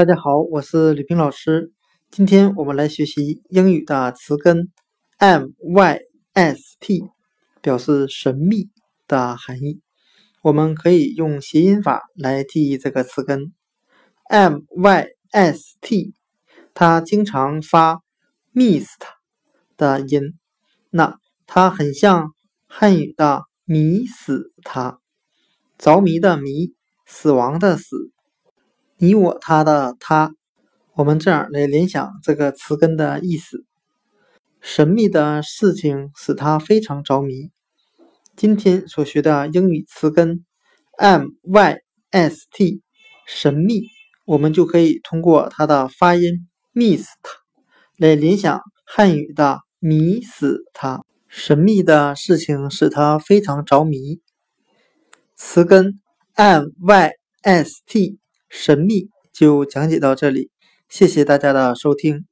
大家好，我是吕冰老师。今天我们来学习英语的词根 myst，表示神秘的含义。我们可以用谐音法来记忆这个词根 myst，它经常发 mist 的音，那它很像汉语的“迷死他”，着迷的迷，死亡的死。你我他的他，我们这样来联想这个词根的意思：神秘的事情使他非常着迷。今天所学的英语词根 myst 神秘，我们就可以通过它的发音 mist 来联想汉语的迷死他。神秘的事情使他非常着迷。词根 myst。神秘就讲解到这里，谢谢大家的收听。